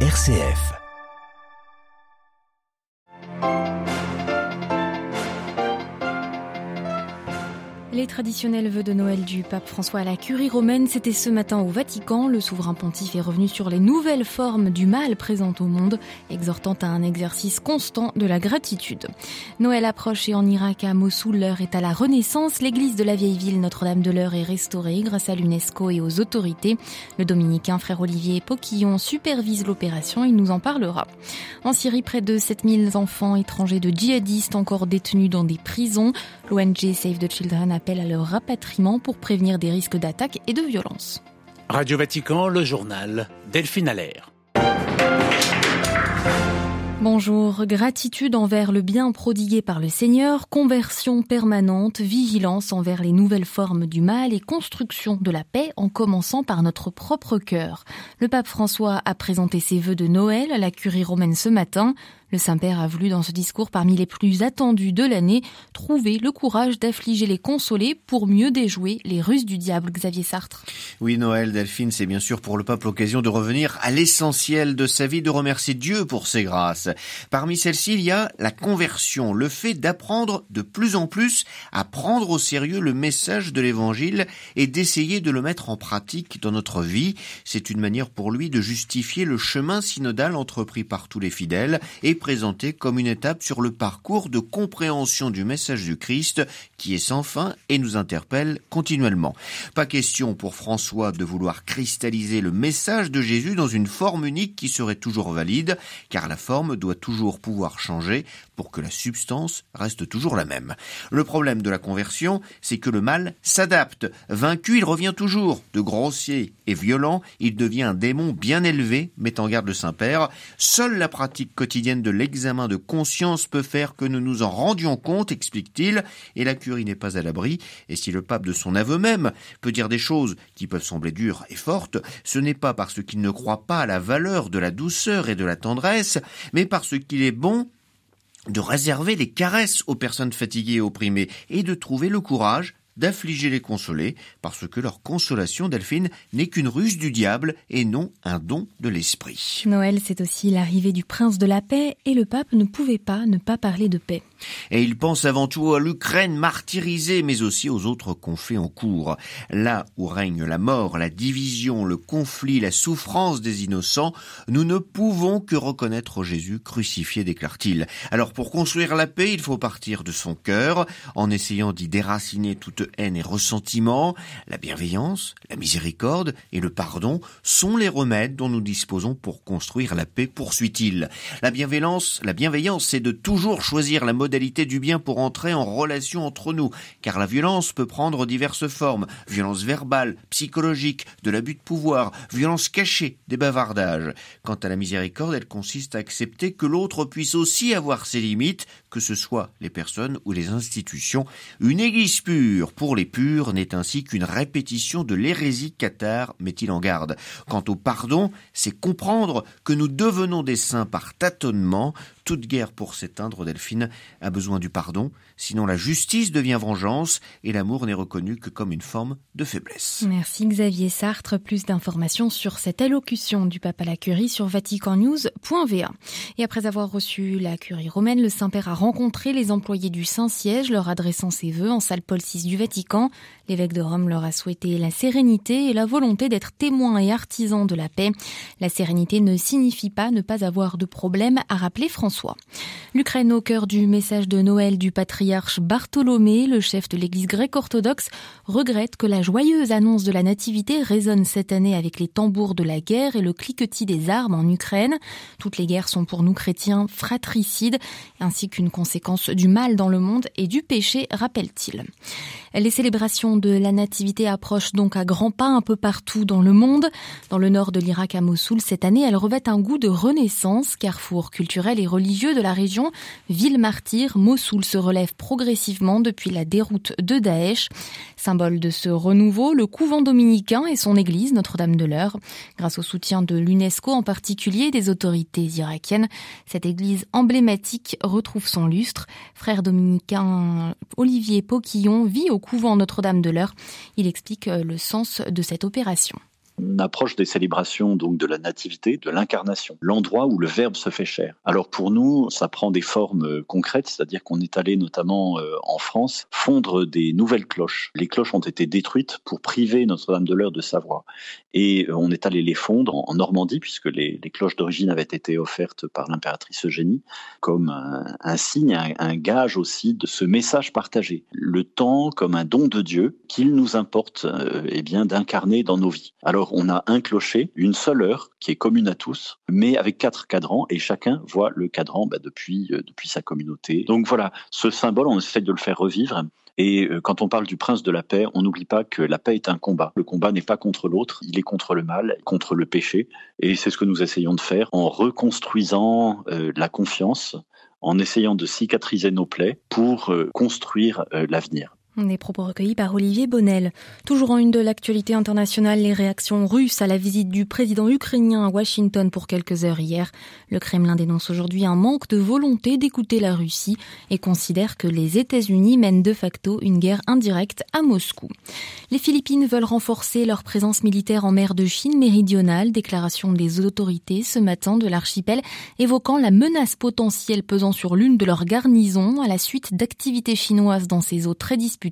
RCF. Les traditionnels de Noël du pape François à la curie romaine, c'était ce matin au Vatican. Le souverain pontife est revenu sur les nouvelles formes du mal présentes au monde, exhortant à un exercice constant de la gratitude. Noël approche et en Irak, à Mossoul, l'heure est à la renaissance. L'église de la vieille ville Notre-Dame de l'Heure est restaurée grâce à l'UNESCO et aux autorités. Le dominicain frère Olivier Poquillon supervise l'opération. Il nous en parlera. En Syrie, près de 7000 enfants étrangers de djihadistes encore détenus dans des prisons. L'ONG Save the Children a à leur rapatriement pour prévenir des risques d'attaque et de violence. Radio Vatican, le journal Delphine Allaire. Bonjour, gratitude envers le bien prodigué par le Seigneur, conversion permanente, vigilance envers les nouvelles formes du mal et construction de la paix en commençant par notre propre cœur. Le pape François a présenté ses vœux de Noël à la curie romaine ce matin. Le Saint-Père a voulu dans ce discours parmi les plus attendus de l'année trouver le courage d'affliger les consolés pour mieux déjouer les ruses du diable, Xavier Sartre. Oui, Noël, Delphine, c'est bien sûr pour le pape l'occasion de revenir à l'essentiel de sa vie, de remercier Dieu pour ses grâces. Parmi celles-ci, il y a la conversion, le fait d'apprendre de plus en plus à prendre au sérieux le message de l'Évangile et d'essayer de le mettre en pratique dans notre vie. C'est une manière pour lui de justifier le chemin synodal entrepris par tous les fidèles et présenté comme une étape sur le parcours de compréhension du message du Christ qui est sans fin et nous interpelle continuellement. Pas question pour François de vouloir cristalliser le message de Jésus dans une forme unique qui serait toujours valide, car la forme doit toujours pouvoir changer pour que la substance reste toujours la même. Le problème de la conversion, c'est que le mal s'adapte. Vaincu, il revient toujours. De grossier et violent, il devient un démon bien élevé, met en garde le Saint-Père. Seule la pratique quotidienne l'examen de conscience peut faire que nous nous en rendions compte, explique-t-il, et la curie n'est pas à l'abri, et si le pape de son aveu même peut dire des choses qui peuvent sembler dures et fortes, ce n'est pas parce qu'il ne croit pas à la valeur de la douceur et de la tendresse, mais parce qu'il est bon de réserver les caresses aux personnes fatiguées et opprimées et de trouver le courage d'affliger les consolés, parce que leur consolation, Delphine, n'est qu'une ruse du diable et non un don de l'esprit. Noël, c'est aussi l'arrivée du prince de la paix, et le pape ne pouvait pas ne pas parler de paix. Et il pense avant tout à l'Ukraine martyrisée, mais aussi aux autres conflits en cours. Là où règne la mort, la division, le conflit, la souffrance des innocents, nous ne pouvons que reconnaître Jésus crucifié, déclare-t-il. Alors pour construire la paix, il faut partir de son cœur, en essayant d'y déraciner toute haine et ressentiment, la bienveillance, la miséricorde et le pardon sont les remèdes dont nous disposons pour construire la paix, poursuit-il. La bienveillance, la bienveillance, c'est de toujours choisir la modalité du bien pour entrer en relation entre nous, car la violence peut prendre diverses formes, violence verbale, psychologique, de l'abus de pouvoir, violence cachée, des bavardages. Quant à la miséricorde, elle consiste à accepter que l'autre puisse aussi avoir ses limites, que ce soit les personnes ou les institutions. Une église pure pour les purs n'est ainsi qu'une répétition de l'hérésie cathare, met-il en garde. Quant au pardon, c'est comprendre que nous devenons des saints par tâtonnement, toute guerre pour s'éteindre, Delphine, a besoin du pardon, sinon la justice devient vengeance et l'amour n'est reconnu que comme une forme de faiblesse. Merci Xavier Sartre. Plus d'informations sur cette allocution du pape à la curie sur vaticannews.va. Et après avoir reçu la curie romaine, le Saint-Père a rencontré les employés du Saint-Siège, leur adressant ses vœux en salle Paul VI du Vatican. L'évêque de Rome leur a souhaité la sérénité et la volonté d'être témoins et artisans de la paix. La sérénité ne signifie pas ne pas avoir de problème, a rappelé François. L'Ukraine au cœur du message de Noël du patriarche Bartholomé, le chef de l'église grecque orthodoxe, regrette que la joyeuse annonce de la nativité résonne cette année avec les tambours de la guerre et le cliquetis des armes en Ukraine. Toutes les guerres sont pour nous chrétiens fratricides, ainsi qu'une conséquence du mal dans le monde et du péché, rappelle-t-il. Les célébrations de la nativité approchent donc à grands pas un peu partout dans le monde. Dans le nord de l'Irak à Mossoul, cette année, elles revêtent un goût de renaissance, carrefour culturel et religieux de la région. Ville martyre, Mossoul se relève progressivement depuis la déroute de Daesh. Symbole de ce renouveau, le couvent dominicain et son église Notre-Dame de l'Heure. Grâce au soutien de l'UNESCO en particulier des autorités irakiennes, cette église emblématique retrouve son lustre. Frère dominicain Olivier Poquillon vit au couvent Notre-Dame de l'Heure. Il explique euh, le sens de cette opération. On approche des célébrations donc de la nativité, de l'incarnation, l'endroit où le Verbe se fait chair. Alors pour nous, ça prend des formes euh, concrètes, c'est-à-dire qu'on est allé notamment euh, en France fondre des nouvelles cloches. Les cloches ont été détruites pour priver Notre-Dame de l'Heure de sa voix. Et on est allé les fondre en Normandie, puisque les, cloches d'origine avaient été offertes par l'impératrice Eugénie, comme un, signe, un, un gage aussi de ce message partagé. Le temps comme un don de Dieu qu'il nous importe euh, eh bien d'incarner dans nos vies. Alors on a un clocher, une seule heure qui est commune à tous, mais avec quatre cadrans et chacun voit le cadran bah, depuis euh, depuis sa communauté. Donc voilà, ce symbole, on essaie de le faire revivre. Et euh, quand on parle du prince de la paix, on n'oublie pas que la paix est un combat. Le combat n'est pas contre l'autre, il est contre le mal, contre le péché. Et c'est ce que nous essayons de faire en reconstruisant la confiance, en essayant de cicatriser nos plaies pour construire l'avenir. Des propos recueillis par Olivier Bonnel. Toujours en une de l'actualité internationale, les réactions russes à la visite du président ukrainien à Washington pour quelques heures hier. Le Kremlin dénonce aujourd'hui un manque de volonté d'écouter la Russie et considère que les États-Unis mènent de facto une guerre indirecte à Moscou. Les Philippines veulent renforcer leur présence militaire en mer de Chine méridionale. Déclaration des autorités ce matin de l'archipel évoquant la menace potentielle pesant sur l'une de leurs garnisons à la suite d'activités chinoises dans ces eaux très disputées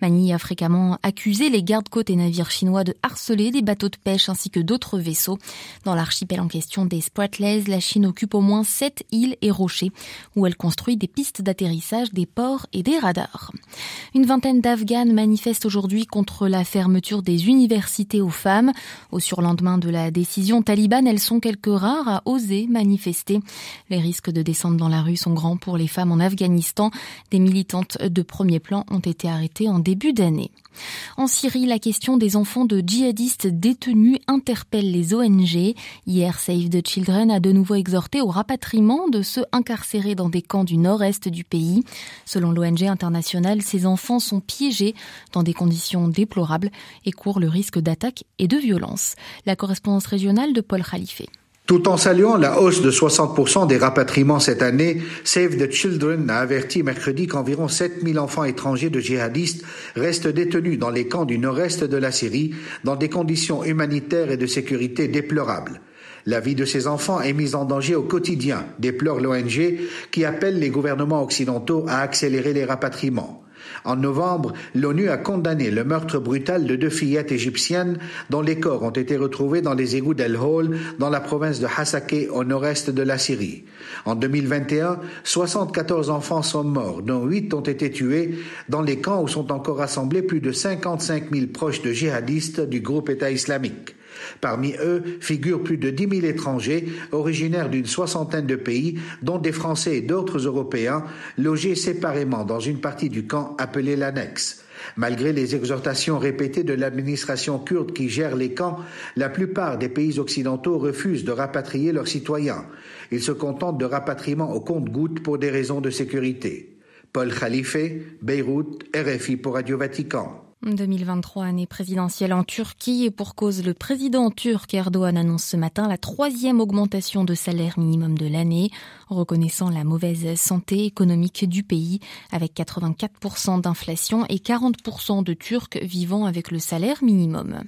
Manille a fréquemment accusé les gardes-côtes et navires chinois de harceler des bateaux de pêche ainsi que d'autres vaisseaux. Dans l'archipel en question des Spratlys, la Chine occupe au moins sept îles et rochers où elle construit des pistes d'atterrissage, des ports et des radars. Une vingtaine d'Afghanes manifestent aujourd'hui contre la fermeture des universités aux femmes. Au surlendemain de la décision talibane, elles sont quelques rares à oser manifester. Les risques de descendre dans la rue sont grands pour les femmes en Afghanistan. Des militantes de premier plan ont été arrêtés en début d'année. En Syrie, la question des enfants de djihadistes détenus interpelle les ONG. Hier, Save the Children a de nouveau exhorté au rapatriement de ceux incarcérés dans des camps du nord-est du pays. Selon l'ONG internationale, ces enfants sont piégés dans des conditions déplorables et courent le risque d'attaque et de violence. La correspondance régionale de Paul Khalife. Tout en saluant la hausse de 60% des rapatriements cette année, Save the Children a averti mercredi qu'environ 7000 enfants étrangers de djihadistes restent détenus dans les camps du nord-est de la Syrie dans des conditions humanitaires et de sécurité déplorables. La vie de ces enfants est mise en danger au quotidien, déplore l'ONG qui appelle les gouvernements occidentaux à accélérer les rapatriements. En novembre, l'ONU a condamné le meurtre brutal de deux fillettes égyptiennes dont les corps ont été retrouvés dans les égouts d'El Hol dans la province de Hasakeh au nord-est de la Syrie. En 2021, 74 enfants sont morts, dont 8 ont été tués dans les camps où sont encore rassemblés plus de 55 000 proches de djihadistes du groupe État islamique. Parmi eux figurent plus de 10 000 étrangers originaires d'une soixantaine de pays, dont des Français et d'autres Européens, logés séparément dans une partie du camp appelée l'annexe. Malgré les exhortations répétées de l'administration kurde qui gère les camps, la plupart des pays occidentaux refusent de rapatrier leurs citoyens. Ils se contentent de rapatriement au compte-gouttes pour des raisons de sécurité. Paul Khalife, Beyrouth, RFI pour Radio Vatican. 2023, année présidentielle en Turquie et pour cause, le président turc Erdogan annonce ce matin la troisième augmentation de salaire minimum de l'année, reconnaissant la mauvaise santé économique du pays avec 84% d'inflation et 40% de Turcs vivant avec le salaire minimum.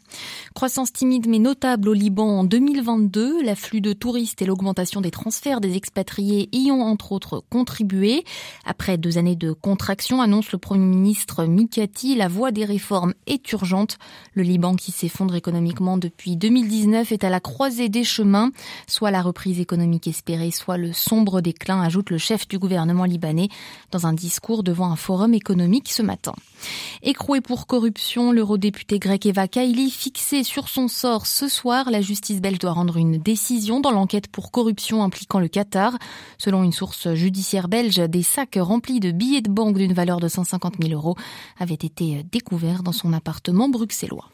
Croissance timide mais notable au Liban en 2022, l'afflux de touristes et l'augmentation des transferts des expatriés y ont entre autres contribué. Après deux années de contraction, annonce le Premier ministre Mikati, la voie des réformes réforme est urgente. Le Liban, qui s'effondre économiquement depuis 2019, est à la croisée des chemins, soit la reprise économique espérée, soit le sombre déclin, ajoute le chef du gouvernement libanais dans un discours devant un forum économique ce matin. Écroué pour corruption, l'eurodéputé grec Eva Kaili fixé sur son sort ce soir. La justice belge doit rendre une décision dans l'enquête pour corruption impliquant le Qatar. Selon une source judiciaire belge, des sacs remplis de billets de banque d'une valeur de 150 000 euros avaient été découverts dans son appartement bruxellois.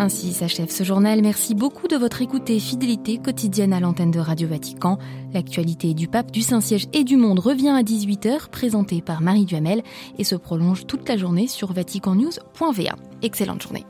Ainsi s'achève ce journal. Merci beaucoup de votre écoute et fidélité quotidienne à l'antenne de Radio Vatican. L'actualité du pape, du Saint-Siège et du monde revient à 18h, présentée par Marie Duhamel et se prolonge toute la journée sur vaticannews.va. Excellente journée.